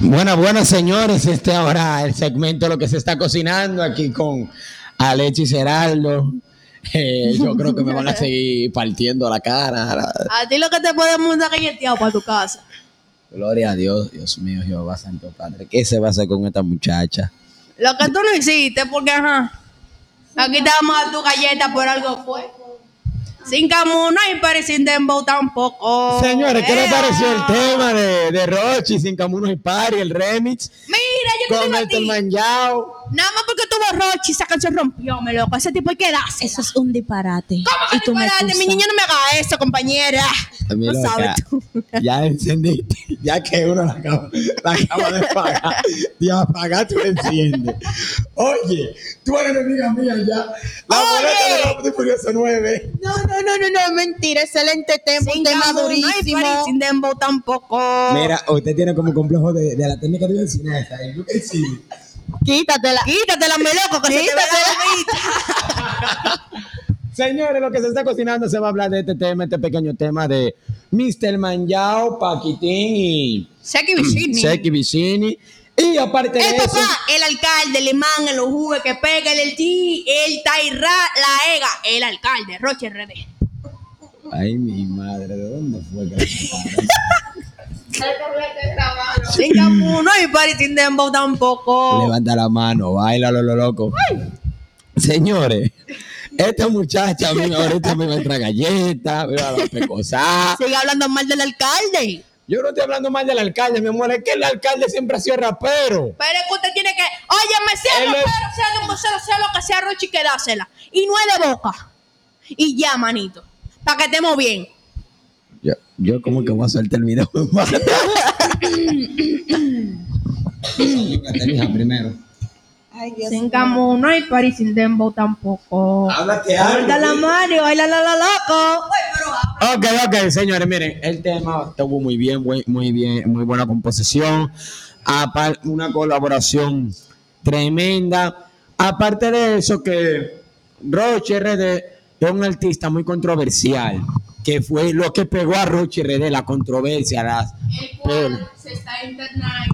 Bueno, bueno, señores, este ahora el segmento lo que se está cocinando aquí con Alexis Geraldo. Eh, yo creo que me van a seguir partiendo la cara. A ti lo que te podemos mandar galleteado para tu casa. Gloria a Dios, Dios mío, Jehová Santo Padre. ¿Qué se va a hacer con esta muchacha? Lo que tú no hiciste, porque ajá. Aquí te vamos a dar tu galleta por algo fue. Sin Camuno y Peri sin Dembow tampoco. Señores, ¿qué les Ea. pareció el tema de, de Rochi, Sin Camunos y Pari, el remix? Mira, yo te Con digo a ti. Manjao. Nada más porque tuvo Rochi, esa canción rompió, me loco. Ese tipo hay que darse. Eso es un disparate. ¿Cómo que y tú me disparate? Mi acusas. niña no me haga eso, compañera. Mi No loca, sabes tú. Ya encendiste, ya que uno la acaba, la acaba de pagar. De apagar, tú la enciendes. Oye, tú eres enemiga mía ya. La Oye. boleta de y Furioso 9. No, no, no, no, no, mentira. Excelente tema. Sin un tema durísimo. Peri sin Dembow tampoco. Mira, usted tiene como complejo de, de la técnica de cine esa. Quítatela. Quítatela, me loco, que se te ve la Quítatela. bobita. Señores, lo que se está cocinando se va a hablar de este tema, este pequeño tema de Mr. Manjao, Paquitín y Seki Vicini. Seki Vicini. Y aparte de El eso, papá, el alcalde, el imán, el jugues que pega, el el ti, el tairra, la ega, el alcalde, Roche RD. ay mi madre, ¿de dónde fue que la sacaron? Sin Camuno y Pari sin Dembow tampoco. Levanta la mano, baila lo loco. Señores, esta muchacha ahorita me va a entrar galletas, me va a dar pecosar. Sigue hablando mal del alcalde. Yo no estoy hablando mal del alcalde, mi amor, es que el alcalde siempre ha sido rapero. Pero es que usted tiene que, oye, me sea Él es- rapero, sea de vocero, sea lo que sea, Roche, y quedársela. Y no es de boca. Y ya, manito. Para que estemos bien. Yo, como que voy a soltar el video. primero. Ay, Dios Sin Camuno y Pari sin Dembow tampoco. Háblate Ahorita la mano y baila la la loco. Ok, ok, señores, miren, el tema estuvo muy bien, muy, muy bien, muy buena composición. Una colaboración tremenda. Aparte de eso, que Roche RD es un artista muy controversial, que fue lo que pegó a Roche RD, la controversia, las... el cual, se está interna-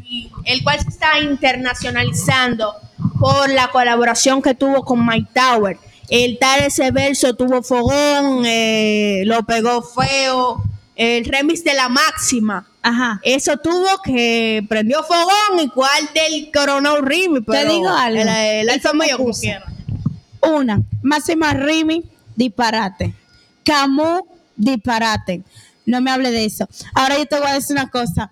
el cual se está internacionalizando por la colaboración que tuvo con Mike Tower. El tal ese verso tuvo fogón, eh, lo pegó feo. El remix de la máxima. Ajá. Eso tuvo que prendió fogón, igual del Corona Remix. Te digo algo. El, el alfa como quiera. Una, Máxima Rimi, disparate. Camus, disparate. No me hable de eso. Ahora yo te voy a decir una cosa.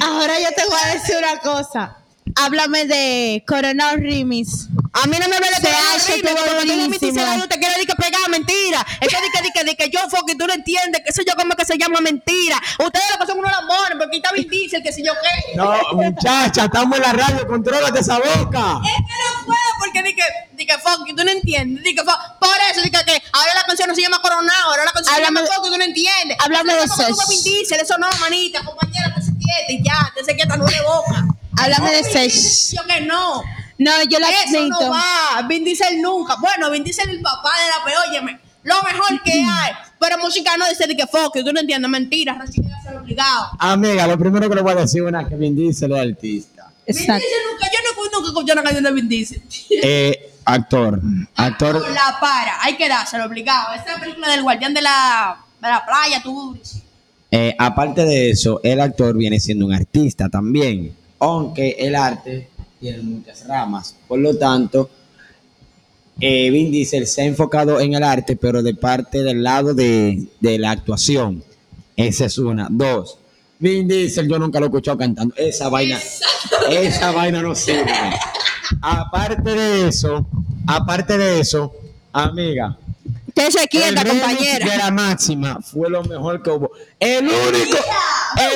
Ahora yo te voy a decir una cosa. Háblame de Coronel Rimis. A mí no me hable de Se hace tú me buenísimo. dices, "Ay, te quiere decir que pegar mentira. Es que di que, di que, di que yo fuck y tú no entiendes que eso yo como que se llama mentira. Ustedes lo que son unos lambones, porque está Diesel, que si yo qué. No, muchacha, estamos en la radio, contrólate esa boca. Es que no puedo, porque di que, di que fuck tú no entiendes. Di que fuck. Por eso, di que, que ahora la canción no se llama Coronado, ahora la canción se de- llama fuck y tú no entiendes. háblame Eso de no es como Sesh. tú, Vin Diesel, eso no, manita, compañera, que se quiete y ya, te se quieta, no le boca. Háblame de. Diesel, Yo que no. No, yo la Eso admito. no va. Vin Diesel nunca. Bueno, Vin Diesel es el papá de la pe, óyeme. Lo mejor que hay. Pero música no dice de que you, tú no entiendes. Mentira, Recién que ser obligado. Amiga, lo primero que le voy a decir es una que Vin Diesel es artista. Vin Exacto. Diesel nunca, yo no nunca escuché una canción de Vin Diesel. Eh, actor, actor, La para, hay que dárselo obligado. Esa película del guardián de la, de la playa, tú. eh, aparte de eso, el actor viene siendo un artista también, aunque el arte tiene muchas ramas. Por lo tanto, eh, Vin Diesel se ha enfocado en el arte, pero de parte del lado de, de la actuación. Esa es una. Dos, Vin Diesel yo nunca lo he escuchado cantando. Esa vaina, esa vaina no sirve. Aparte de eso, aparte de eso, amiga, Usted se quieta, compañera. de la máxima fue lo mejor que hubo. El único,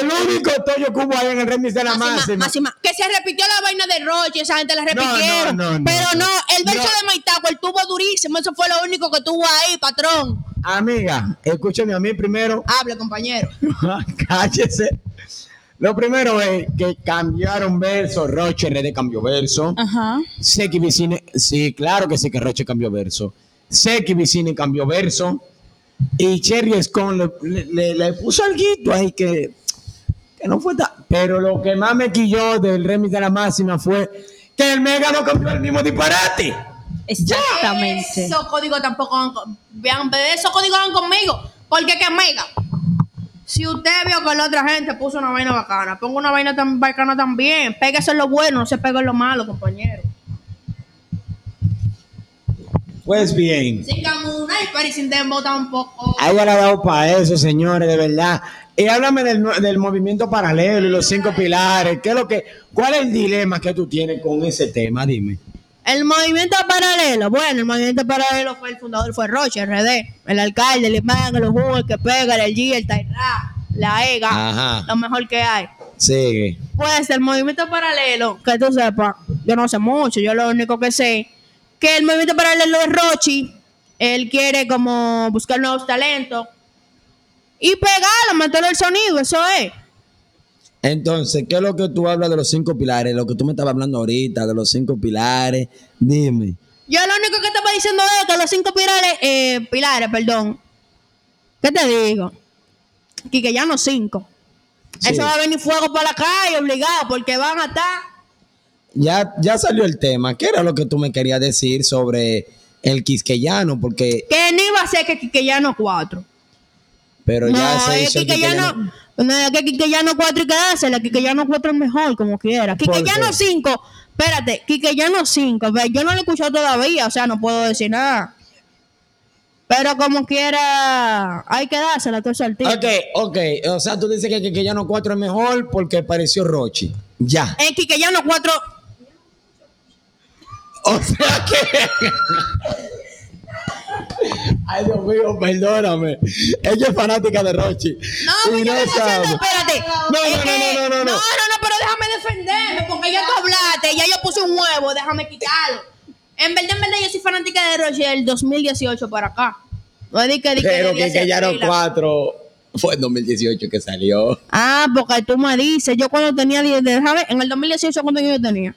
el único toyo que hubo ahí en el remix de la Máxima, máxima. máxima. Que se repitió la vaina de Roche, esa gente la No, repitieron. no, no, pero no. no, el verso No. de Maitaco, el tuvo durísimo. Eso fue lo único que tuvo ahí, patrón. Amiga, escúchame a mí primero. Hable, compañero. Cállese. Lo primero es que cambiaron verso. Roche RD cambió verso. Ajá. Seki Vicine, sí, claro que sí que Roche cambió verso. Seki Vicine cambió verso. Y Cherry Scone le, le- le- le puso algo ahí que, que no fue tan... Pero lo que más me quilló del remix de la máxima fue que el Mega no cambió el mismo disparate. Exactamente. Esos códigos tampoco van con- vean, esos códigos van conmigo. Porque que mega. Si usted vio que la otra gente puso una vaina bacana, ponga una vaina tan bacana también. Pégase en lo bueno, no se pegue en lo malo, compañero. Pues bien, Sin camuna y sin dembow tampoco. a ella le ha dado para eso, señores, de verdad. Y háblame del, del movimiento paralelo y los cinco pilares. ¿Qué es lo que, ¿Cuál es el dilema que tú tienes con ese tema? Dime. El movimiento paralelo, bueno, el movimiento paralelo fue el fundador, fue Roche, RD, el alcalde, el imán, el jugo, el que pega, el G, el Tairra, la EGA, Ajá. lo mejor que hay. Sigue. Pues el movimiento paralelo, que tú sepas, yo no sé mucho, yo lo único que sé, que el movimiento paralelo es Rochi, él quiere como buscar nuevos talentos y pegarlo, meterle el sonido, eso es. Entonces, ¿qué es lo que tú hablas de los cinco pilares? Lo que tú me estabas hablando ahorita, de los cinco pilares. Dime. Yo lo único que estaba diciendo es que los cinco pilares, eh, pilares, perdón, ¿qué te digo? Que ya no cinco. Sí. Eso va a venir fuego para la calle, obligado, porque van a estar... Ya, ya salió el tema. ¿Qué era lo que tú me querías decir sobre el quisqueyano? Porque, Que no iba a ser que Quiqueyano cuatro. pero no, ya se es hizo quisqueyano. no es que Quiqueyano 4 y quedarse, la Quiqueyano 4 es mejor, como quiera. ¿Por Quiqueyano qué? 5, espérate, Quiqueyano 5, ve, yo no lo he escuchado todavía, o sea, no puedo decir nada. Pero como quiera, hay que dársela todo ese artista. Ok, ok. O sea, tú dices que el quisqueyano 4 es mejor porque pareció Rochi. Ya. En Quiqueyano 4, O sea que. Ay, Dios mío, perdóname. Ella es fanática de Rochi. no, Y yo no estoy sabe. haciendo, espérate. No, no, que- no, no, no, no. no, no, pero déjame defenderme, porque ya tú hablaste, ya yo puse un huevo, déjame quitarlo. En verdad, en verdad, yo soy fanática de Roche del 2018 para acá. No es que, que Pero día se quisqueyano aprila. 4 fue en 2018 que salió. Ah, porque tú me dices, yo cuando tenía 10, déjame, en el 2018, ¿cuántos años yo tenía?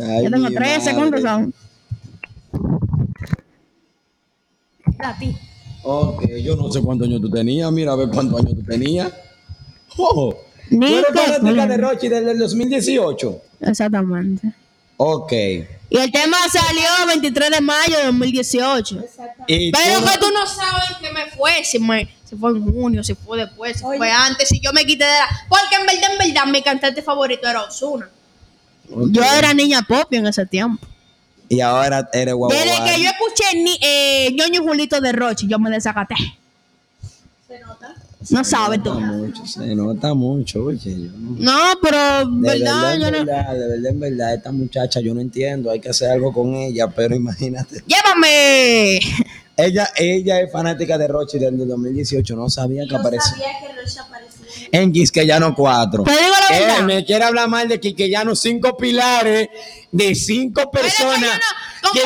Ay, Yo tengo mi 13, madre. ¿cuántos son? A ti. Ok, yo no sé cuántos años tú tenías. Mira, a ver cuántos años tú tenías. Oh, ¿Tú eres fanática de Rochi desde el 2018? Exactamente. Ok. Y el tema salió el 23 de mayo de 2018. Y Pero tú- que tú no sabes que me fue, si, me, si fue en junio, si fue después, si fue antes, si yo me quité de la... Porque en verdad, en verdad, mi cantante favorito era Ozuna. Yo era niña pop en ese tiempo. Y ahora eres guau. Desde que yo escuché ni, eh, ñoño Julito de Rochi, yo me desacaté. No sabes Se tú. nota mucho, se nota mucho, oye. Yo no- No, pero De verdad, verdad, yo no. verdad, de verdad, en verdad, esta muchacha yo no entiendo, hay que hacer algo con ella, pero imagínate. Llévame. Ella, ella es fanática de Rochi desde el 2018, no sabía que apareció. En Quisqueyano 4. Te digo la Él me quiere hablar mal de Quisqueyano, cinco pilares de cinco que personas no- que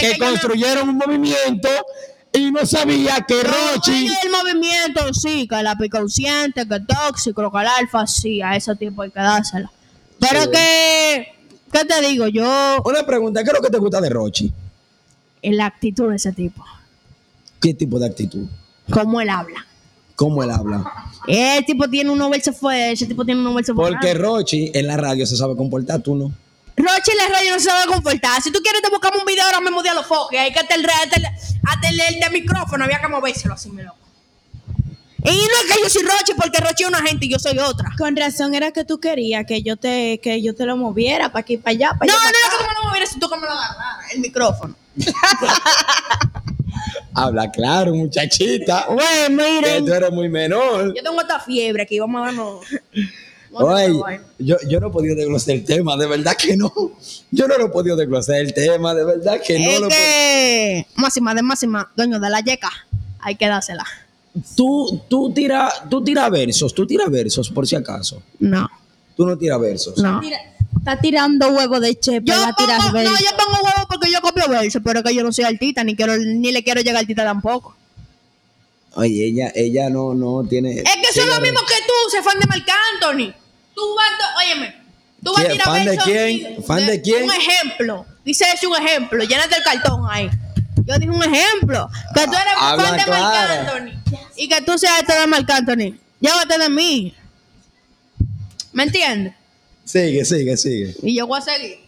que no- construyeron un movimiento y no sabía que Rochi. del movimiento, sí, que la piconsciente, que tóxico, que el alfa, sí, a ese tipo hay que dársela. Pero Sí. que, ¿qué te digo? Yo, Una pregunta, ¿qué es lo que te gusta de Rochi? la actitud de ese tipo, ¿Qué tipo de actitud? cómo él habla. ¿Cómo él habla? Ese tipo tiene unos versos fuertes, ese tipo tiene unos versos Porque Rochi en la radio se sabe comportar, tú no. Roche en la radio no se sabe comportar. Si tú quieres, te buscamos un video ahora mismo de los foques. Hay que hasta el, hasta el, hasta el, el de micrófono, había que movérselo así, me loco. Y no es que yo soy Roche, porque Roche es una gente y yo soy otra. Con razón era que tú querías que yo te, que yo te lo moviera para aquí, para allá, para No, no, allá. no, para que tú me lo movieras si tú que me lo agarraras, el micrófono. Habla claro, muchachita. Bueno, Que miren, tú eres muy menor. yo tengo esta fiebre aquí, vamos a a Oye, yo, yo no he podido desglosar el tema, de verdad que no. Yo no lo he podido desglosar el tema, de verdad que no es lo que, máxima de máxima, dueño de la yeca, hay que dársela. Tú, tú tiras tú tira versos, tú tiras versos, por si acaso. No, Tú no tiras versos. no. Está tirando huevo de chepe, Yo va a tirar pongo, no, verso. yo pongo huevo porque yo copio versos, pero que yo no soy artista, ni quiero, ni le quiero llegar artista tampoco. Oye, ella, ella no, no tiene. Es que eso es lo mismo que tú, ser fan de Marc Anthony. Tú vas, a- óyeme, tú vas a tirar ¿Fan de versos quién? y- ¿Fan de quién? Un ejemplo. Dice eso un ejemplo. Llénate el cartón ahí. Yo dije un ejemplo. Que tú eres Habla fan de Marc. Anthony. Y que tú seas este de Marc Anthony. Llévate de mí. ¿Me entiendes? Sigue, sigue, sigue. Y yo voy a seguir.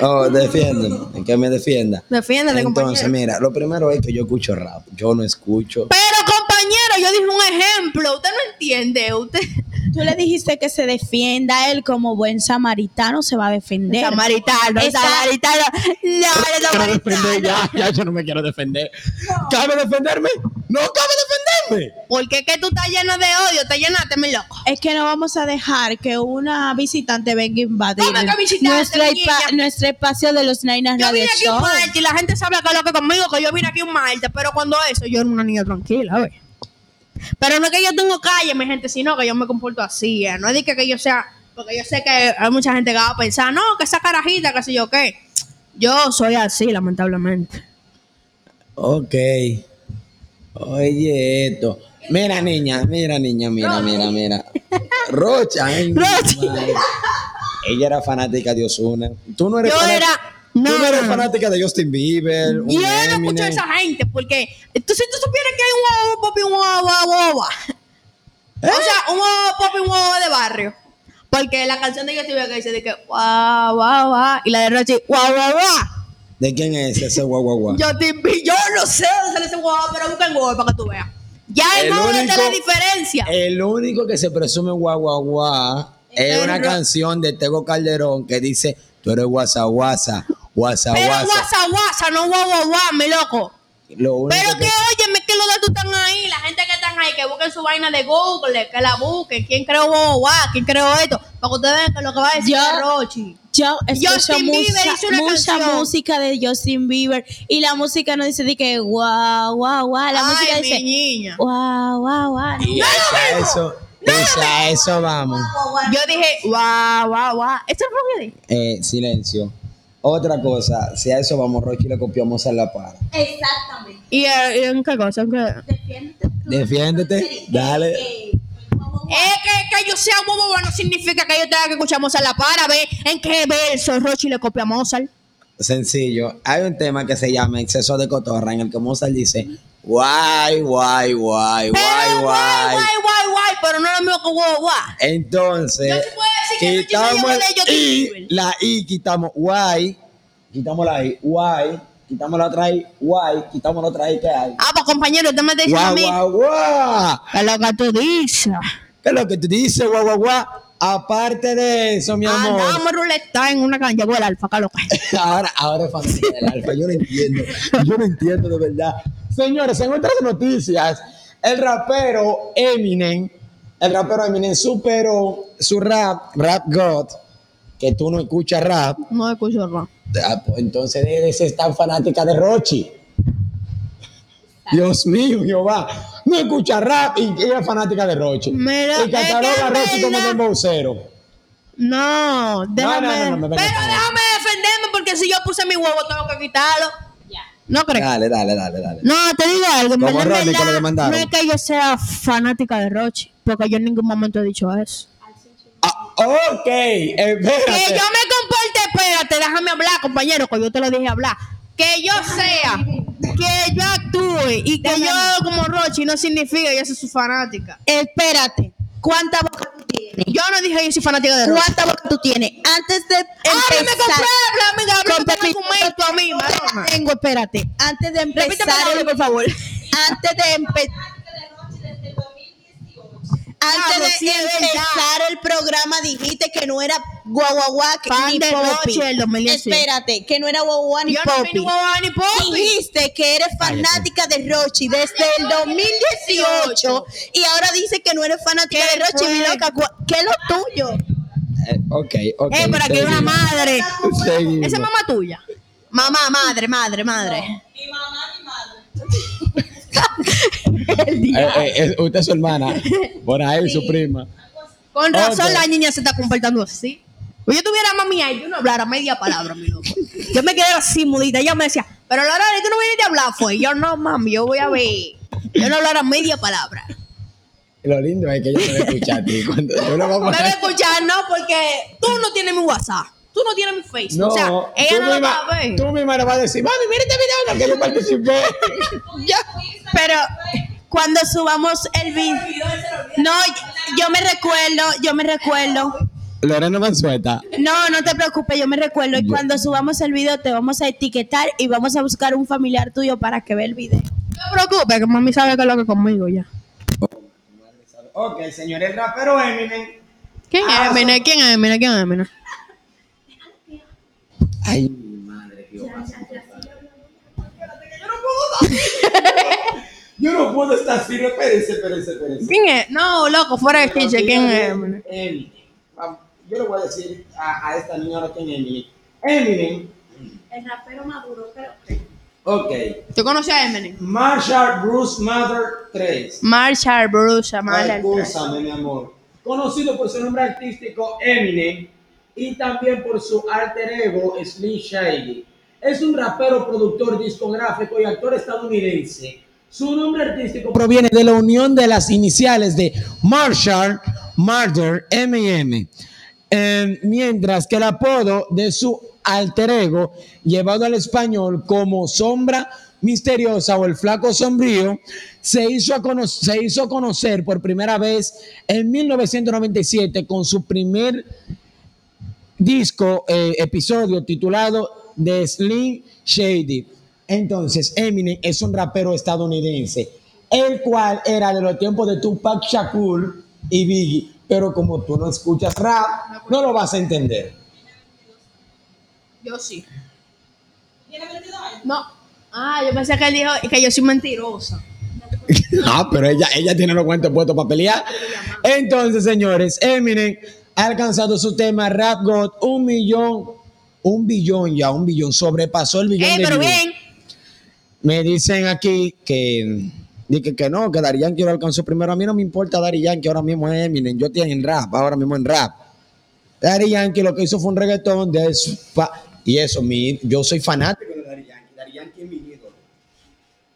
No. Oh, defiéndeme, que me defienda. Defiéndete, Entonces, compañero. mira, lo primero es que yo escucho rap. Yo no escucho. Pero, compañero, yo dije un ejemplo. Usted no entiende. Usted. Tú le dijiste que se defienda él como buen samaritano se va a defender. Samaritano, Esa- samaritano. No, samaritano. ya, ya yo no me quiero defender. ¿Cabe defenderme? No cabe defenderme. Porque es que tú estás lleno de odio, te llenaste, mi loco. Es que no vamos a dejar que una visitante venga a invadir ¿Cómo que visitante, nuestro, nuestro espacio de los Nainas Yo Radio vine aquí un martes y la gente sabe que lo que conmigo, que yo vine aquí un martes, pero cuando eso, yo era una niña tranquila, ¿ves? Pero no es que yo tengo calle, mi gente, sino que yo me comporto así, ¿eh? No es de que, que yo sea, porque yo sé que hay mucha gente que va a pensar, no, que esa carajita, que sé yo qué. Yo soy así, lamentablemente. Ok. Oye, esto. Mira, niña, mira, niña, mira, mira, mira. Rocha, ay, Rocha. Ella era fanática de Osuna. Tú no eres Yo fanática- era- Tú no. no eres fanática de Justin Bieber. Yo no escucho a esa gente, porque tú, si tú supieras que hay un huevo pop y un huevo. ¿Eh? O sea, un huevo pop y un huevo de barrio. Porque la canción de Justin Bieber que dice de que guau, guau, guau. Y la de Rochi, guau, guau, guau. ¿De quién es ese guau? Yo, te, yo no sé dónde sale ese guau, pero busca en Google para que tú veas. Ya El único- está la diferencia. El único que se presume guau es una ro- canción de Tego Calderón que dice, tú eres guasa, guasa, guasa, pero guasa. guasa, guasa, no guau, mi loco. Lo único Pero que- que, óyeme, que los datos están ahí, la gente que están ahí, que busquen su vaina de Google, que la busquen, quién creó guau, quién creó esto, para que ustedes vean que lo que va a decir Yo- es Rochi. Yo escucho Justin Bieber mucha, hizo una mucha música de Justin Bieber y la música no dice de que guau, guau, guau. La música Ay, dice niña. guau, guau, guau. Y a eso, a vamos. Yo dije, guau, guau, guau. ¿Esto es lo que dije? Eh, silencio. Otra cosa, si a eso vamos, Rochi le copiamos en la para. Exactamente. ¿Y, eh, y en qué cosa? ¿En qué? Defiéndete, dale. Es que, que yo sea bobo no significa que yo tenga que escuchar Mozart la para ver en qué verso Rochi le copia a Mozart. Sencillo. Hay un tema que se llama Exceso de Cotorra, en el que Mozart dice, guay, guay, guay, guay, guay, guay. guay, guay, guay, pero no lo mismo que guau, guau. Entonces, decir que quitamos I, Bieber. la I, quitamos guay, quitamos la I, guay, quitamos la otra I, guay, quitamos la otra I que hay. Ah, pues compañero, usted me diciendo a mí. guau, guau. ¿Qué es lo que tú dices? ¿Qué es lo que tú dices, guau, guau, guau? Aparte de eso, mi amor. Andamos ruleta en una cancha. Llegó el alfa, ¿qué es lo que? Ahora, ahora es familia del alfa. Yo no entiendo. Yo no entiendo de verdad. Señores, en otras noticias, el rapero Eminem, el rapero Eminem superó su rap, Rap God, que tú no escuchas rap. No escucho rap. ah, pues Entonces ser tan fanática de Rochi. Dios mío, Jehová. No escucha rap y ella es fanática de Rochi. Mira, y cataloga a en Rochi como dembocero. No, déjame. no, no, me vengas pero déjame defenderme porque si yo puse mi huevo tengo que quitarlo. ¿No crees? Dale, dale, dale, dale. No, te digo algo. Como en Ronnie que lo verdad, demandaron. no es que yo sea fanática de Rochi, porque yo en ningún momento he dicho eso. Ah, ok, espérate. Que yo me comporte, espérate, déjame hablar, compañero, que yo te lo dije hablar. Que yo sea, que yo y que yo como Rochi no significa que yo soy su fanática. Espérate. ¿Cuánta boca tú tienes? Yo no dije que yo soy fanática de Rochi. ¿Cuánta boca tú tienes? Antes de Ábreme con amiga, con con argumento a mí. Tengo, espérate. Antes de empezar, el el- por favor. antes de empezar. Antes de empezar el programa dijiste que no era guaguaguá ni de popi. Del 2018. Espérate, que no era guaguaguá ni Yo no popi. soy ni guagua ni popi. Dijiste que eres fanática de Rochi desde el 2018 y ahora dices que no eres fanática ¿Qué de Rochi, mi loca. ¿cu- ¿Qué es lo tuyo? Eh, ok, ok. Eh, pero aquí hay una madre. Seguimos. Esa es mamá tuya. Mamá, madre, madre, madre. Eh, eh, es- usted es su hermana. Por ahí, su prima. Con razón la niña se está comportando así. Pues yo tuviera mami ahí, yo no hablara media palabra, mi loco. Yo me quedé así mudita. Ella me decía, pero Laura, tú no viniste a hablar, fue. Yo no, mami, yo voy a ver. Yo no hablara media palabra. Lo lindo es que ella me va a ti. Cuando yo lo voy a Me va a escuchar, no, porque tú no tienes mi WhatsApp. Tú no tienes mi Facebook. No, o sea, ella no lo va a ver. tú misma le vas a decir, mami, mira este video en el que yo participé. Yo- pero, cuando subamos el video. No, yo me recuerdo, yo me recuerdo. Lorena Mansueta. No, no te preocupes, yo me recuerdo. Y Yo- cuando subamos el video te vamos a etiquetar y vamos a buscar un familiar tuyo para que vea el video. No te preocupes, que mami sabe que es lo que conmigo ya. Ok, señor, el rapero Eminem. ¿Quién Ah, es Eminem? ¿Quién es Eminem? ¿Quién es Eminem? Ay, mi madre, Dios. No puedo estar así, espérese, espérese, espérese. ¿Quién es? No, loco, fuera de chiche, ¿quién es Eminem? Eminem. Yo le voy a decir a, a esta niña ahora quién es Eminem. Eminem, El rapero maduro, pero. ok. ¿Tú conoces a Eminem? Marshall Bruce Mother 3. Marshall Bruce, Amal Ay, Escúchame, mi amor. Conocido por su nombre artístico Eminem y también por su alter ego Slim Shady. Es un rapero, productor discográfico y actor estadounidense. Su nombre artístico proviene de la unión de las iniciales de Marshall, Murder, M&M. Eh, mientras que el apodo de su alter ego, llevado al español como Sombra Misteriosa o el Flaco Sombrío, se hizo, se hizo conocer por primera vez en 1997 con su primer disco, eh, episodio titulado The Slim Shady. Entonces, Eminem es un rapero estadounidense, el cual era de los tiempos de Tupac Shakur y Biggie. Pero como tú no escuchas rap, no lo vas a entender. Yo sí. No. Ah, yo pensé que él dijo que yo soy mentirosa. Ah, pero ella, ella tiene los cuentos puestos para pelear. Entonces, señores, Eminem ha alcanzado su tema Rap God un millón, un billón ya, un billón, sobrepasó el billón Eh, de pero bien. Me dicen aquí que, dije que no, que Dari Yankee lo alcanzó primero. A mí no me importa Dari Yankee, ahora mismo es Eminem. Yo estoy en rap, ahora mismo en rap. Dari Yankee lo que hizo fue un reggaetón de y eso, mi, yo soy fanático de Dari Yankee. Dari Yankee es mi ídolo.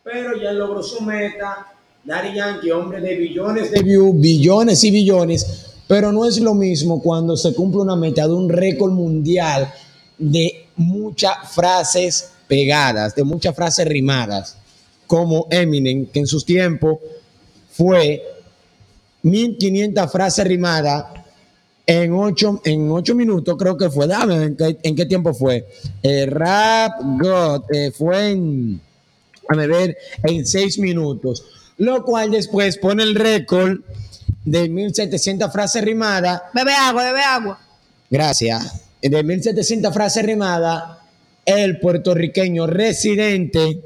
Pero ya logró su meta. Dari Yankee, hombre de billones de views, billones y billones. Pero no es lo mismo cuando se cumple una meta de un récord mundial de muchas frases pegadas, de muchas frases rimadas, como Eminem, que en sus tiempos fue 1500 frases rimadas en 8 en ocho minutos, creo que fue. Dame, ¿en qué, en qué tiempo fue? Eh, Rap God eh, fue en, a ver, en 6 minutos, lo cual después pone el récord de 1700 frases rimadas Bebe agua, bebe agua. Gracias. De 1700 frases rimadas, el puertorriqueño residente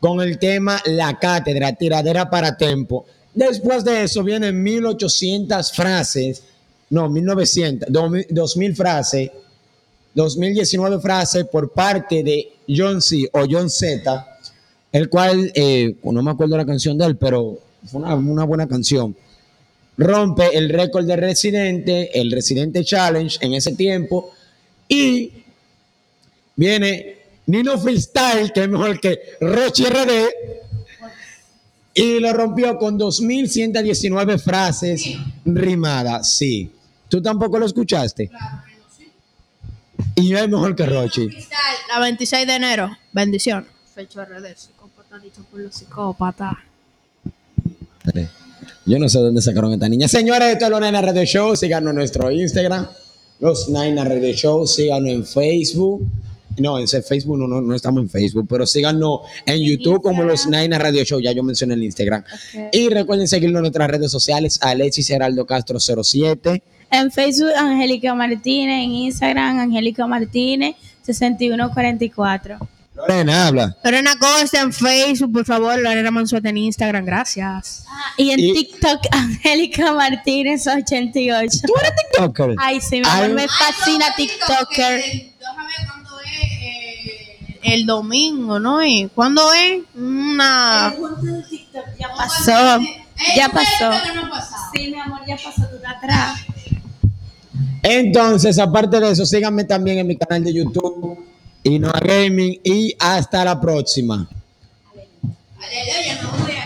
con el tema La Cátedra, tiradera para tempo. Después de eso vienen 1800 frases, no, 1900, 2000 2000 frases, 2019 frases por parte de John C. o John Z, el cual, eh, no me acuerdo la canción de él, pero fue una, una buena canción rompe el récord de Residente, el Residente Challenge en ese tiempo. Y viene Nino Freestyle, que es mejor que Rochi RD. Y lo rompió con 2.119 frases rimadas. Sí. ¿Tú tampoco lo escuchaste? Y es mejor que Rochi. La 26 de enero. Bendición. Fecho RD, dicho por los psicópatas. Yo no sé dónde sacaron a esta niña. Señores, esto es los Naina Radio Show. Síganos en nuestro Instagram, los Naina Radio Show. Síganos en Facebook. No, en ese Facebook no, no, no estamos en Facebook, pero síganos en YouTube como los Naina Radio Show. Ya yo mencioné el Instagram. Y recuerden seguirnos en nuestras redes sociales, Alexis Heraldo Castro 07. En Facebook, Angélica Martínez. En Instagram, Angélica Martínez, 6144. Lorena, habla. Lorena Costa en Facebook, por favor. Lorena Mansueta en Instagram, gracias. Y en Y- TikTok, Angélica Martínez, 88. ¿Tú eres TikToker? Ay, sí, mi Ay, amor, me fascina TikToker. El domingo, ¿no? es? ¿Cuándo es? Una. Ya pasó. Ya pasó. Sí, mi amor, ya pasó. Tú atrás. Entonces, aparte de eso, síganme también en mi canal de YouTube, Inoa Gaming. Y hasta la próxima. Aleluya, no voy a